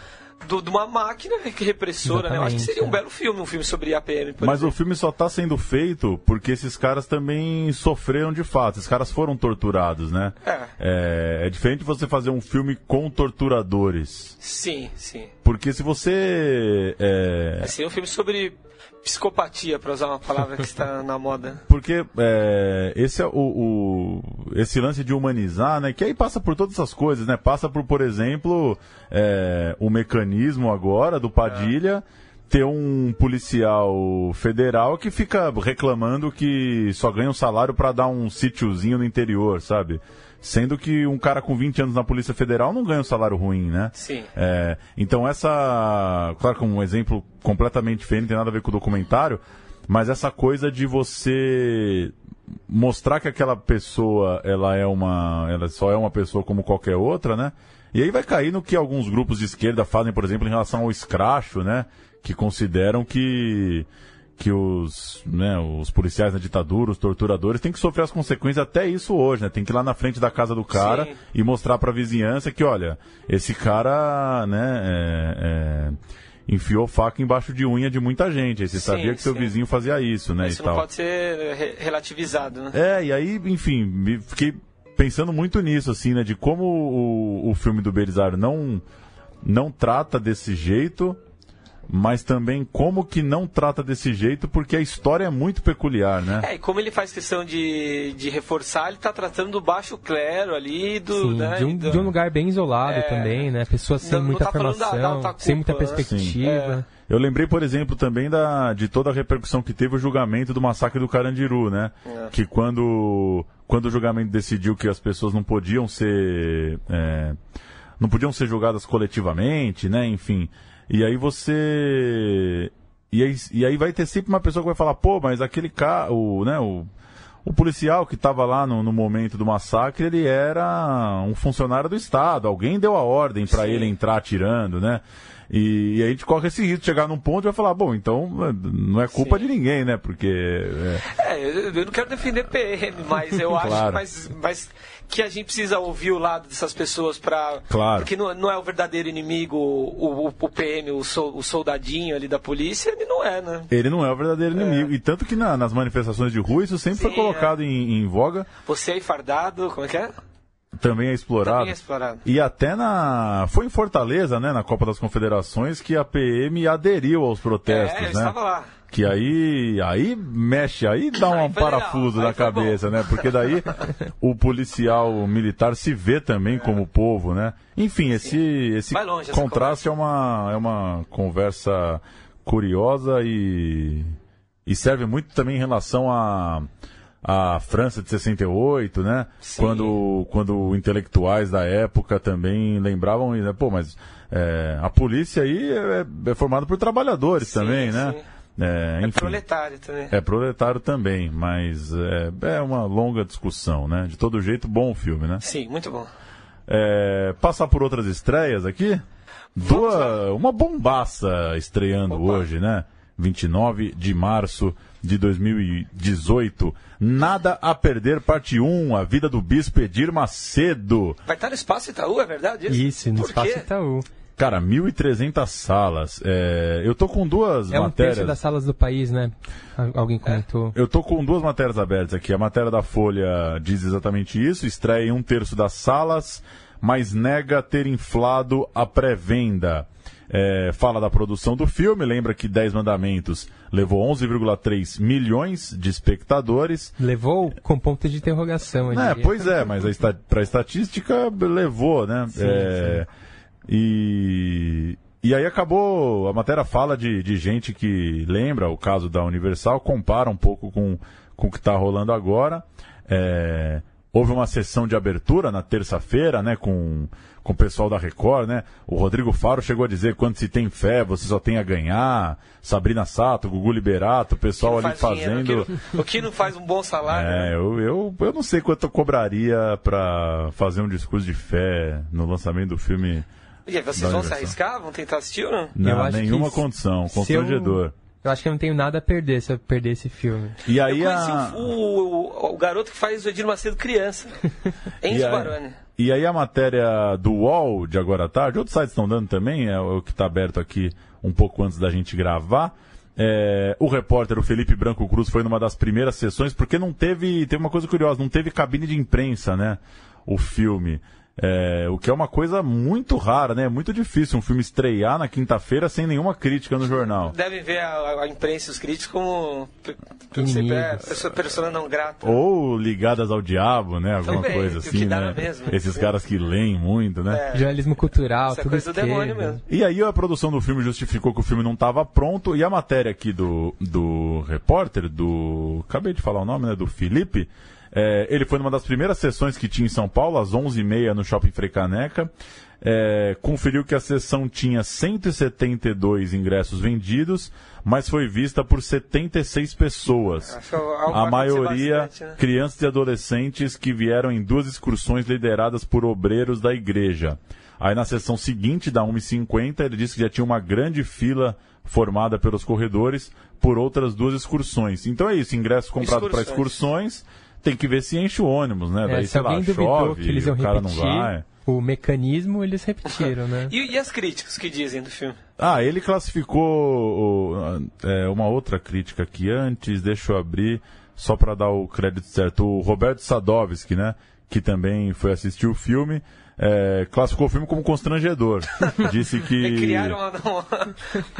do, de uma máquina repressora, né? Eu acho que seria um é. belo filme, um filme sobre APM. Mas exemplo. o filme só está sendo feito porque esses caras também sofreram de fato. Esses caras foram torturados, né? É. É, é diferente você fazer um filme com torturadores. Sim, sim. Porque se você. É... Seria um filme sobre psicopatia, para usar uma palavra que está na moda. (laughs) Porque é, esse é o, o, esse lance de humanizar, né? Que aí passa por todas essas coisas, né? Passa por, por exemplo, é, o mecanismo agora do Padilha. É. Ter um policial federal que fica reclamando que só ganha um salário para dar um sítiozinho no interior, sabe? Sendo que um cara com 20 anos na Polícia Federal não ganha um salário ruim, né? Sim. É, então essa, claro que um exemplo completamente diferente, não tem nada a ver com o documentário, mas essa coisa de você mostrar que aquela pessoa, ela é uma, ela só é uma pessoa como qualquer outra, né? E aí vai cair no que alguns grupos de esquerda fazem, por exemplo, em relação ao escracho, né? Que consideram que que os, né, os policiais na ditadura, os torturadores, têm que sofrer as consequências até isso hoje, né? Tem que ir lá na frente da casa do cara Sim. e mostrar para a vizinhança que, olha, esse cara, né, é, é, enfiou faca embaixo de unha de muita gente. Aí você sim, sabia que seu vizinho fazia isso, né? Isso não pode ser re relativizado, né? É, e aí, enfim, fiquei pensando muito nisso, assim, né? De como o, o filme do Belisário não, não trata desse jeito mas também como que não trata desse jeito, porque a história é muito peculiar, né? É, e como ele faz questão de, de reforçar, ele está tratando do baixo clero ali, do, Sim, né, de, um, do... de um lugar bem isolado é... também, né? Pessoas sem não, muita não tá formação, da, da sem muita né? perspectiva. É. Eu lembrei, por exemplo, também da, de toda a repercussão que teve o julgamento do massacre do Carandiru, né? É. Que quando, quando o julgamento decidiu que as pessoas não podiam ser... É, não podiam ser julgadas coletivamente, né? Enfim, e aí você. E aí, e aí vai ter sempre uma pessoa que vai falar, pô, mas aquele cara, o, né, o, o policial que estava lá no, no, momento do massacre, ele era um funcionário do Estado. Alguém deu a ordem para ele entrar atirando, né? E, e, aí a gente corre esse risco de chegar num ponto e vai falar, bom, então não é culpa Sim. de ninguém, né? Porque. É, é eu, eu, não quero defender PM, mas eu (laughs) acho claro. mas, mas que a gente precisa ouvir o lado dessas pessoas para claro. porque não, não, é o verdadeiro inimigo o, o, o PM o, so, o, soldadinho ali da polícia ele não é né ele não é o verdadeiro é. inimigo e tanto que na, nas manifestações de rua isso sempre Sim, foi colocado é. em, em, voga você aí fardado como é que é também é explorado. Também é explorado. E até na. Foi em Fortaleza, né? Na Copa das Confederações, que a PM aderiu aos protestos. É, eu né? estava lá. Que aí, aí mexe, aí dá um parafuso na cabeça, né? Porque daí (laughs) o policial militar se vê também como povo, né? Enfim, esse, esse contraste é uma, é uma conversa curiosa e, e serve muito também em relação a a França de 68, né? Quando, quando intelectuais da época também lembravam, né? pô, mas é, a polícia aí é, é formada por trabalhadores sim, também, né? É, é, proletário também. É proletário também, mas é, é uma longa discussão, né? De todo jeito, bom o filme, né? Sim, muito bom. É, passar por outras estreias aqui? Duas, uma bombaça estreando Opa. hoje, né? 29 de março de 2018. Nada a perder, parte 1, a vida do bispo Edir Macedo. Vai estar no Espaço Itaú, é verdade isso? Isso, no Por Espaço quê? Itaú. Cara, 1.300 salas. É, eu tô com duas é matérias. É um das salas do país, né? Alguém comentou. É, eu tô com duas matérias abertas aqui. A matéria da Folha diz exatamente isso. Estreia em um terço das salas, mas nega ter inflado a pré-venda. É, fala da produção do filme, lembra que 10 Mandamentos levou 11,3 milhões de espectadores. Levou com ponto de interrogação. É, pois é, (laughs) mas para a estatística levou, né? Sim, é, sim. E, e aí acabou, a matéria fala de, de gente que lembra o caso da Universal, compara um pouco com, com o que está rolando agora. É, houve uma sessão de abertura na terça-feira, né, com, com o pessoal da Record, né? O Rodrigo Faro chegou a dizer quando se tem fé, você só tem a ganhar. Sabrina Sato, Gugu Liberato, o pessoal ali fazendo. Dinheiro, o, que não, o, que não, faz um bom salário. É, né? eu, eu, eu não sei quanto eu cobraria para fazer um discurso de fé no lançamento do filme e aí, vocês vão se arriscar? Vão tentar assistir ou não? Não, nenhuma condição. Constrangedor. Eu, eu, acho que eu não tenho nada a perder se eu perder esse filme. E aí eu a... o, o, o, garoto que faz o Edir Macedo criança. (laughs) Enzo Baroni. E aí a matéria do UOL de agora à tarde, outros sites estão dando também, é o que está aberto aqui um pouco antes da gente gravar. É, o repórter, o Felipe Branco Cruz, foi numa das primeiras sessões, porque não teve. Teve uma coisa curiosa, não teve cabine de imprensa, né? O filme. É, o que é uma coisa muito rara, né? É muito difícil um filme estrear na quinta-feira sem nenhuma crítica no jornal. Devem ver a, a imprensa e os críticos como é, pessoa não grata. Ou ligadas ao diabo, né? Alguma Também, coisa assim, né? Mesmo. Esses caras que leem muito, né? É. Jornalismo cultural, é tudo coisa do demônio mesmo. E aí a produção do filme justificou que o filme não estava pronto e a matéria aqui do, do repórter, do... Acabei de falar o nome, né? Do Felipe é, ele foi numa das primeiras sessões que tinha em São Paulo, às 11h30 no Shopping Frecaneca. É, conferiu que a sessão tinha 172 ingressos vendidos, mas foi vista por 76 pessoas. A maioria bastante, né? crianças e adolescentes que vieram em duas excursões lideradas por obreiros da igreja. Aí na sessão seguinte, da 1h50, ele disse que já tinha uma grande fila formada pelos corredores por outras duas excursões. Então é isso, ingresso comprado para excursões tem que ver se enche o ônibus, né? É, Daí, se alguém lá, duvidou chove, que eles iam repetir o mecanismo, eles repetiram, né? (laughs) e, e, as críticas que dizem do filme? Ah, ele classificou é, uma outra crítica aqui antes, deixa eu abrir, só para dar o crédito certo. O Roberto Sadovski, né? Que também foi assistir o filme é, classificou o filme como constrangedor. (laughs) Disse que. É, criaram, uma, uma,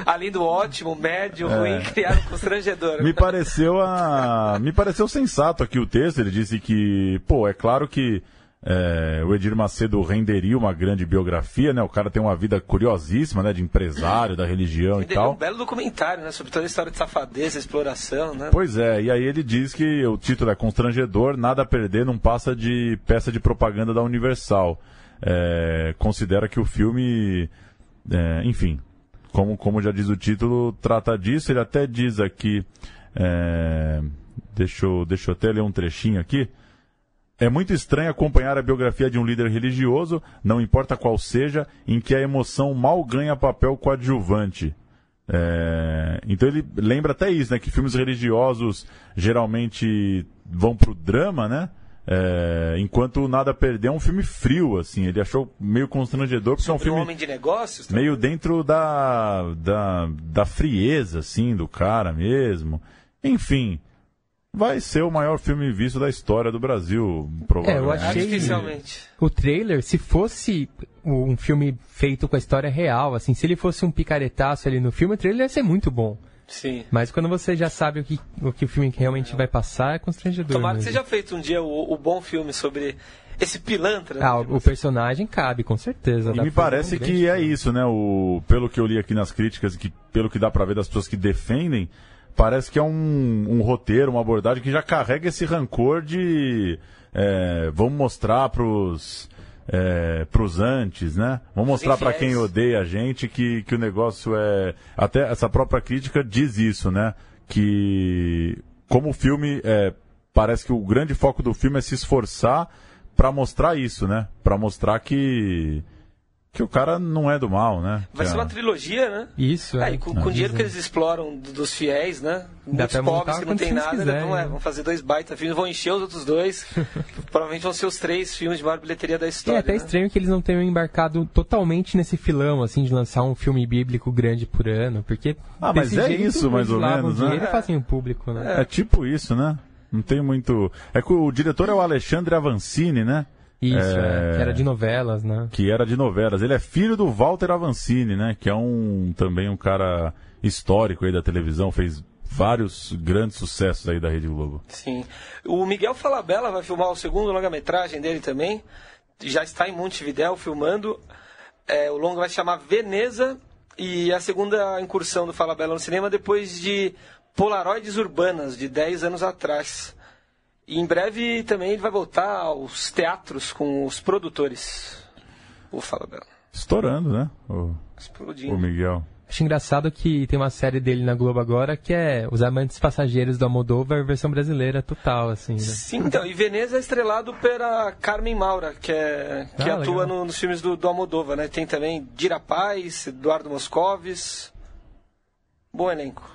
além do ótimo, médio, é. ruim, criaram constrangedor. Me pareceu, a, me pareceu sensato aqui o texto. Ele disse que, pô, é claro que. É, o Edir Macedo renderia uma grande biografia, né? O cara tem uma vida curiosíssima, né? De empresário, da religião e tal. um belo documentário, né? Sobre toda a história de safadeza, exploração, né? Pois é, e aí ele diz que o título é constrangedor, nada a perder, não passa de peça de propaganda da Universal é, considera que o filme, é, enfim, como, como já diz o título, trata disso. Ele até diz aqui, é, deixa, eu, deixa eu até ler um trechinho aqui. É muito estranho acompanhar a biografia de um líder religioso, não importa qual seja, em que a emoção mal ganha papel coadjuvante. É, então ele lembra até isso, né? Que filmes religiosos geralmente vão pro drama, né? É, enquanto Nada Perder é um filme frio, assim, ele achou meio constrangedor, porque Sobre é um filme. Um homem de negócios? Também? Meio dentro da, da, da frieza, assim, do cara mesmo. Enfim, vai ser o maior filme visto da história do Brasil, provavelmente. É, eu achei o trailer, se fosse um filme feito com a história real, assim, se ele fosse um picaretaço ali no filme, o trailer ia ser muito bom. Sim. Mas quando você já sabe o que o, que o filme realmente vai passar, é constrangedor. Tomara mesmo. que seja feito um dia o, o bom filme sobre esse pilantra. Ah, o, o personagem cabe, com certeza. E me parece um que é isso, né? O, pelo que eu li aqui nas críticas, que pelo que dá pra ver das pessoas que defendem, parece que é um, um roteiro, uma abordagem que já carrega esse rancor de é, vamos mostrar pros é, pros antes, né? Vamos mostrar para quem odeia a gente que, que o negócio é. Até essa própria crítica diz isso, né? Que como o filme é, parece que o grande foco do filme é se esforçar para mostrar isso, né? Para mostrar que que o cara não é do mal, né? Vai que ser é... uma trilogia, né? Isso, é. com, com o dinheiro que eles exploram dos fiéis, né? Muitos pobres que não tem nada, quiser, vão, é, vão fazer dois baita filmes, vão encher os outros dois. (laughs) provavelmente vão ser os três filmes de maior bilheteria da história. É até né? estranho que eles não tenham embarcado totalmente nesse filão, assim, de lançar um filme bíblico grande por ano, porque... Ah, mas é isso, mais ou menos, né? E fazem o público, né? É. é tipo isso, né? Não tem muito... É que o diretor é o Alexandre Avancini, né? Isso, é... É, que era de novelas, né? Que era de novelas. Ele é filho do Walter Avancini, né? Que é um também um cara histórico aí da televisão, fez vários grandes sucessos aí da Rede Globo. Sim. O Miguel Falabella vai filmar o segundo longa-metragem dele também. Já está em Montevidéu filmando. É, o longa vai se chamar Veneza e a segunda incursão do Falabella no cinema depois de Polaroides Urbanas, de 10 anos atrás. E em breve também ele vai voltar aos teatros com os produtores. O Fala Bela. Estourando, né? O, Explodindo. O Miguel. Acho engraçado que tem uma série dele na Globo agora que é Os Amantes Passageiros do Almodóvar, versão brasileira total, assim. Né? Sim, então. E Veneza é estrelado pela Carmen Maura, que, é, que ah, atua no, nos filmes do, do Almodóvar, né? Tem também Dira Paz, Eduardo Moscovis. Bom elenco.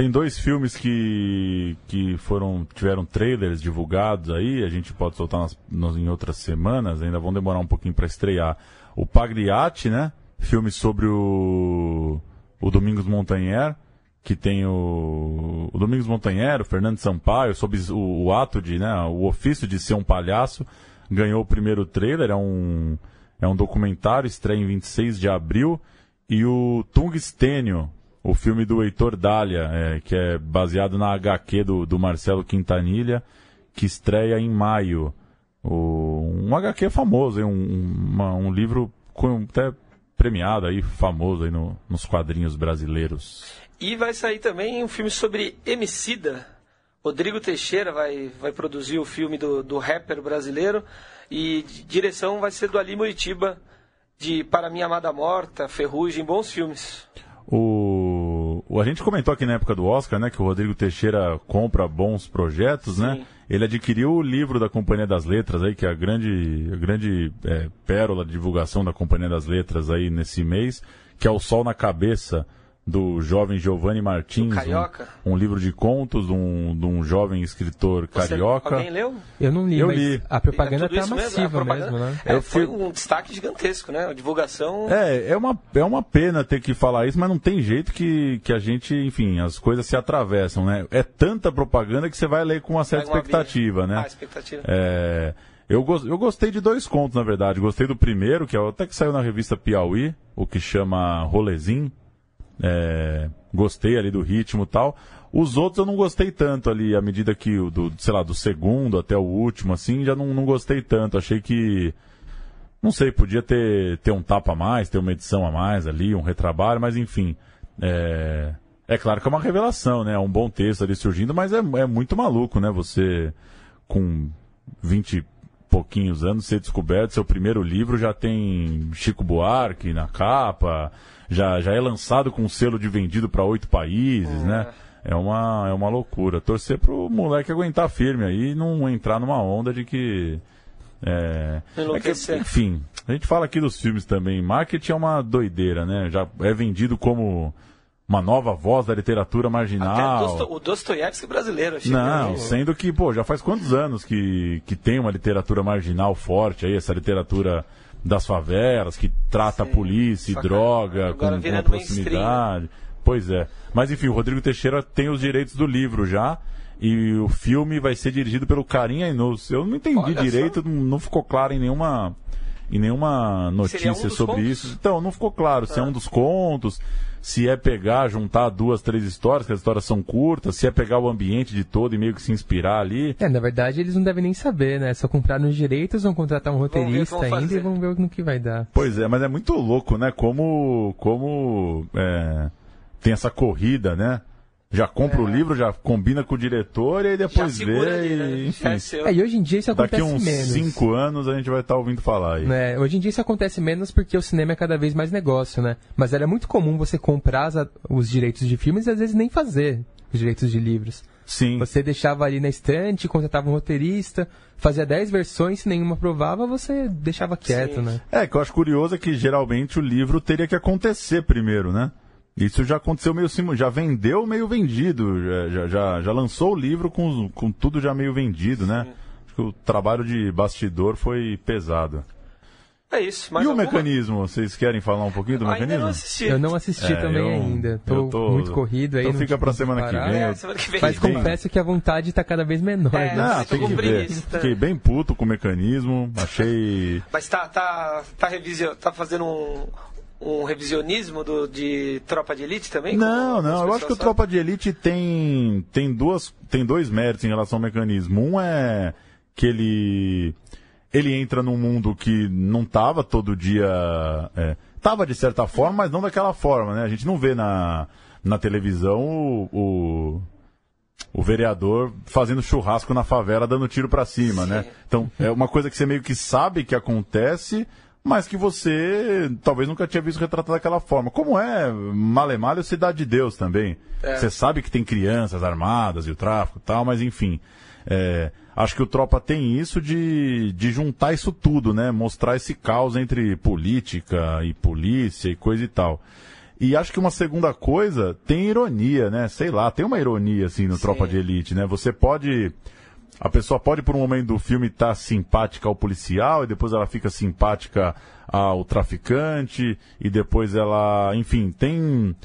Tem dois filmes que, que foram tiveram trailers divulgados aí, a gente pode soltar nas, nas, em outras semanas, ainda vão demorar um pouquinho para estrear. O Pagliatti, né? Filme sobre o, o Domingos Montanher, que tem o, o Domingos Montanher, o Fernando Sampaio, sobre o, o, ato de, né, o ofício de ser um palhaço, ganhou o primeiro trailer, é um, é um documentário, estreia em 26 de abril, e o Tungstênio, o filme do Heitor Dália, é, que é baseado na HQ do, do Marcelo Quintanilha, que estreia em maio. O, um HQ famoso, um, uma, um livro com, até premiado aí, famoso aí no, nos quadrinhos brasileiros. E vai sair também um filme sobre Emicida. Rodrigo Teixeira vai, vai produzir o filme do, do rapper brasileiro e direção vai ser do Ali Muritiba, de Para Minha Amada Morta, Ferrugem, bons filmes. O, o, a gente comentou aqui na época do Oscar, né, que o Rodrigo Teixeira compra bons projetos, né? Sim. né? Ele adquiriu o livro da Companhia das Letras aí, que é a grande, a grande é, pérola de divulgação da Companhia das Letras aí nesse mês, que é o Sol na Cabeça, do jovem Giovanni Martins, um, um, livro de contos de um, de um jovem escritor Você, carioca. Alguém leu? Eu não li, eu li. a propaganda está massiva mesmo, propaganda, mesmo, né? É, foi um destaque gigantesco, né? A divulgação... É, é uma, é uma pena ter que falar isso, mas não tem jeito que, que a gente, enfim, as coisas se atravessam, né? É tanta propaganda que você vai ler com uma certa expectativa, né? Ah, expectativa. É... Eu, go eu gostei de dois contos, na verdade. Gostei do primeiro, que é até que saiu na revista Piauí, o que chama Rolezinho é, gostei ali do ritmo e tal. Os outros eu não gostei tanto ali, à medida que do, sei lá, do segundo até o último, assim, já não, não gostei tanto. Achei que. Não sei, podia ter, ter um tapa a mais, ter uma edição a mais ali, um retrabalho, mas enfim. É, é claro que é uma revelação, né? É um bom texto ali surgindo, mas é, é muito maluco, né? Você, com 20 e pouquinhos anos, ser descoberto, seu primeiro livro já tem Chico Buarque na capa, já, já é lançado com um selo de vendido para oito países, né? É uma, é uma loucura. Torcer pro moleque aguentar firme aí e não entrar numa onda de que. É, é que, enfim, a gente fala aqui dos filmes também. Marketing é uma doideira, né? Já é vendido como uma nova voz da literatura marginal. Até o Dostoiévski brasileiro. Não, sendo que, pô, já faz quantos anos que, que tem uma literatura marginal forte aí, essa literatura das favelas, que trata Sim, a polícia e droga com, com proximidade. Pois é. Mas enfim, o Rodrigo Teixeira tem os direitos do livro já. E o filme vai ser dirigido pelo Carinha Inos. Eu não entendi Olha direito, não, não ficou claro em nenhuma em nenhuma notícia um sobre contos? isso. Então, não ficou claro se é. é um dos contos, se é pegar, juntar duas, três histórias, que as histórias são curtas, se é pegar o ambiente de todo e meio que se inspirar ali. É, na verdade eles não devem nem saber, né? Só compraram os direitos, vão contratar um roteirista ainda e vão ver no que vai dar. Pois é, mas é muito louco, né? Como, como é, tem essa corrida, né? Já compra é. o livro, já combina com o diretor e aí depois vê. Ali, né? enfim. É, e hoje em dia isso acontece menos. Daqui uns cinco anos a gente vai estar tá ouvindo falar aí. É, hoje em dia isso acontece menos porque o cinema é cada vez mais negócio, né? Mas era muito comum você comprar as, os direitos de filmes e às vezes nem fazer os direitos de livros. Sim. Você deixava ali na estante, contratava um roteirista, fazia 10 versões, se nenhuma aprovava, você deixava quieto, Sim. né? É, que eu acho curioso é que geralmente o livro teria que acontecer primeiro, né? Isso já aconteceu meio assim, já vendeu meio vendido, já, já, já lançou o livro com, com tudo já meio vendido, né? Acho que o trabalho de bastidor foi pesado. É isso. e alguma? o mecanismo? Vocês querem falar um pouquinho do ainda mecanismo? Não assisti. Eu não assisti é, também eu, ainda. Tô, tô, muito corrido aí. Então fica pra semana que, vem, é, semana que vem. Mas confesso que a vontade tá cada vez menor. É, não, né? tem que ver. Fiquei bem puto com o mecanismo. Achei. Mas tá, tá, tá, revisio... tá fazendo um, um revisionismo do, de Tropa de Elite também? Não, não. Eu acho que o Tropa de Elite tem, tem, duas, tem dois méritos em relação ao mecanismo. Um é que ele ele entra num mundo que não tava todo dia. É, tava de certa forma, mas não daquela forma, né? A gente não vê na, na televisão o, o, o vereador fazendo churrasco na favela dando tiro para cima, né? Sim. né? Então é uma coisa que você meio que sabe que acontece, mas que você talvez nunca tinha visto retratado daquela forma. Como é Malemalho Cidade de Deus também. É. Você sabe que tem crianças armadas e o tráfico e tal, mas enfim. É, acho que o Tropa tem isso de, de juntar isso tudo, né? Mostrar esse caos entre política e polícia e coisa e tal. E acho que uma segunda coisa, tem ironia, né? Sei lá, tem uma ironia, assim, no Sim. Tropa de Elite, né? Você pode... A pessoa pode, por um momento do filme, estar tá simpática ao policial, e depois ela fica simpática ao traficante, e depois ela... Enfim, tem...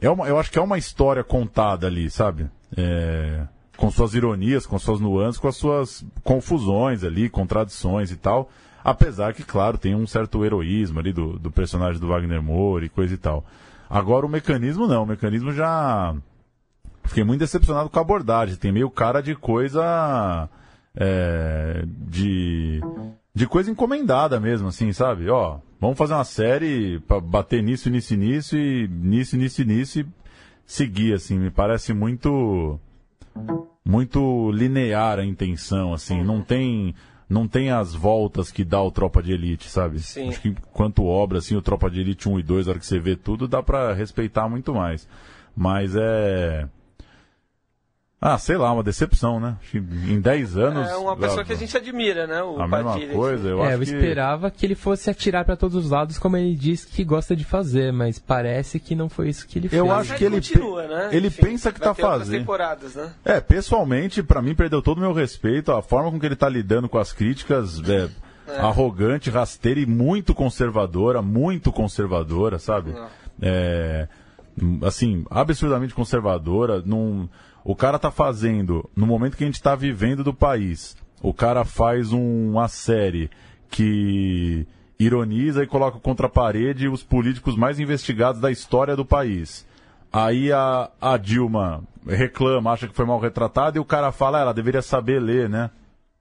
É uma, eu acho que é uma história contada ali, sabe? É com suas ironias, com suas nuances, com as suas confusões ali, contradições e tal. Apesar que, claro, tem um certo heroísmo ali do, do personagem do Wagner Moura e coisa e tal. Agora o mecanismo não, o mecanismo já. Fiquei muito decepcionado com a abordagem. Tem meio cara de coisa. É, de. De coisa encomendada mesmo, assim, sabe? Ó, vamos fazer uma série pra bater nisso, nisso, nisso e nisso, nisso, nisso e seguir, assim. Me parece muito muito linear a intenção, assim, não tem não tem as voltas que dá o Tropa de Elite, sabe? Sim. Acho que quanto obra, assim, o Tropa de Elite 1 e 2, a hora que você vê tudo, dá para respeitar muito mais. Mas é ah, sei lá, uma decepção, né? Em 10 anos. É uma pessoa que a gente admira, né? O a Padilha, mesma coisa, eu é, acho eu que... esperava que ele fosse atirar para todos os lados, como ele disse que gosta de fazer, mas parece que não foi isso que ele eu fez. Eu acho que ele, continua, né? ele Enfim, pensa que tá fazendo. temporadas, né? É, pessoalmente, para mim perdeu todo o meu respeito, a forma com que ele tá lidando com as críticas, é, é. arrogante, rasteira e muito conservadora, muito conservadora, sabe? É, assim, absurdamente conservadora, num o cara tá fazendo, no momento que a gente está vivendo do país, o cara faz um, uma série que ironiza e coloca contra a parede os políticos mais investigados da história do país. Aí a, a Dilma reclama, acha que foi mal retratada, e o cara fala, ah, ela deveria saber ler, né?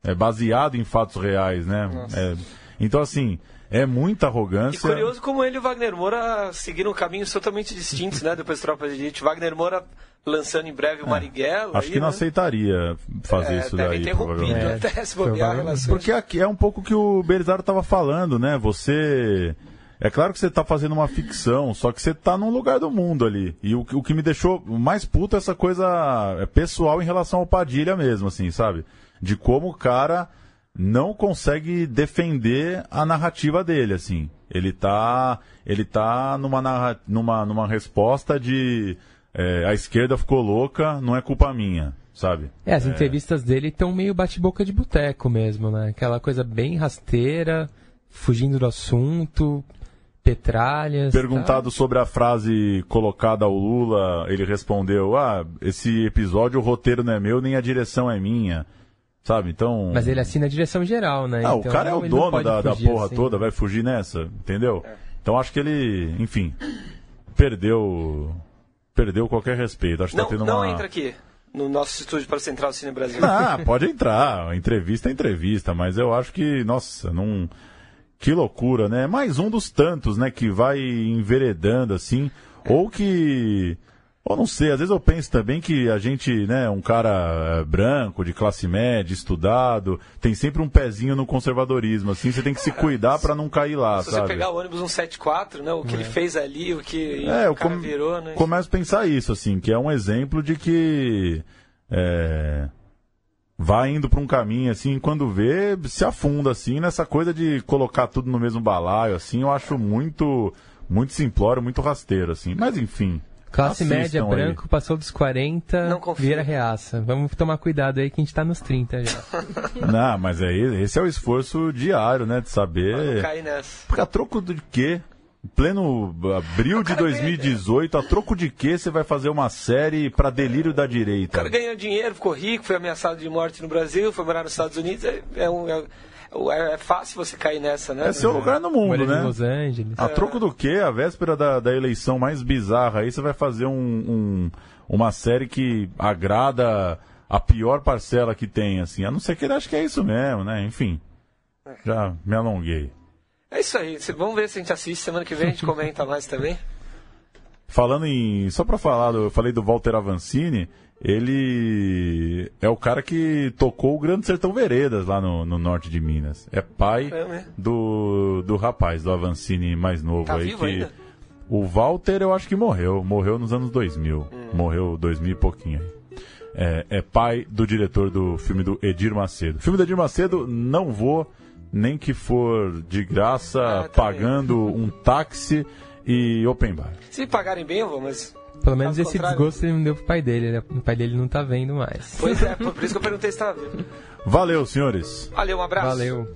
É baseado em fatos reais, né? É, então, assim, é muita arrogância. E curioso como ele e o Wagner Moura seguiram caminhos totalmente distintos, né? Depois do Tropa de Elite. Wagner Moura lançando em breve o é, Marighella. Acho aí, que não né? aceitaria fazer é, isso daí. Interrompido é, até se bobear Porque aqui é um pouco o que o Belisário estava falando, né? Você. É claro que você está fazendo uma ficção, só que você está num lugar do mundo ali. E o, o que me deixou mais puto é essa coisa é pessoal em relação ao Padilha mesmo, assim, sabe? De como o cara não consegue defender a narrativa dele, assim. Ele tá, ele tá numa, narra, numa, numa resposta de é, a esquerda ficou louca, não é culpa minha, sabe? É, as é... entrevistas dele estão meio bate-boca de boteco mesmo, né? Aquela coisa bem rasteira, fugindo do assunto, petralhas. Perguntado tá? sobre a frase colocada ao Lula, ele respondeu: Ah, esse episódio o roteiro não é meu, nem a direção é minha. Sabe, então. Mas ele assina a direção geral, né? Ah, então, o cara é o dono da, da porra assim. toda, vai fugir nessa, entendeu? É. Então acho que ele, enfim, perdeu perdeu qualquer respeito. Acho que tá não, tá tendo não uma... entra aqui no nosso estúdio para Central Cine Brasil. Ah, pode entrar. Entrevista é entrevista, mas eu acho que, nossa, não. Que loucura, né? Mais um dos tantos, né, que vai enveredando assim, ou que Ou não sei, às vezes eu penso também que a gente, né, um cara eh, branco, de classe média, estudado, tem sempre um pezinho no conservadorismo, assim, você tem que se cuidar para não cair lá, Se sabe? você pegar o ônibus 174, né, o que é. ele fez ali, o que é, o cara virou, né? Começo a pensar isso, assim, que é um exemplo de que é, vai indo para um caminho, assim, quando vê, se afunda, assim, nessa coisa de colocar tudo no mesmo balaio, assim, eu acho muito, muito simplório, muito rasteiro, assim, mas enfim... Classe Assistam média, aí. branco, passou dos 40, não vira reaça. Vamos tomar cuidado aí que a gente tá nos 30 já. (laughs) não, mas é, esse é o esforço diário, né? De saber. Não cair nessa. Porque a troco de quê? Pleno abril de 2018, a troco de quê você vai fazer uma série para delírio da direita? O cara ganhou dinheiro, ficou rico, foi ameaçado de morte no Brasil, foi morar nos Estados Unidos. É, é um, é, é, é fácil você cair nessa, né? É seu lugar no mundo, né? Los Angeles. A troco do quê? A véspera da, da eleição mais bizarra aí, você vai fazer um, um, uma série que agrada a pior parcela que tem, assim. A não ser que ele ache que é isso mesmo, né? Enfim. Já me alonguei. É isso aí. Vamos ver se a gente assiste. Semana que vem a gente comenta mais também. Falando em. Só pra falar, eu falei do Walter Avancini ele é o cara que tocou o Grande Sertão Veredas lá no, no norte de Minas. É pai é do, do rapaz, do Avancini mais novo tá aí. Que, ainda? O Walter eu acho que morreu. Morreu nos anos 2000. Hum. Morreu 2000 e pouquinho aí. É, é, pai do diretor do filme do Edir Macedo. filme do Edir Macedo, não vou, nem que for de graça, ah, tá pagando bem. um táxi e open bar. Se pagarem bem, eu vou, mas pelo menos esse contrário. desgosto ele não deu pro pai dele, né? O pai dele não tá vendo mais. Pois é, por isso que eu perguntei se tava vendo. Valeu, senhores. Valeu, um abraço. Valeu.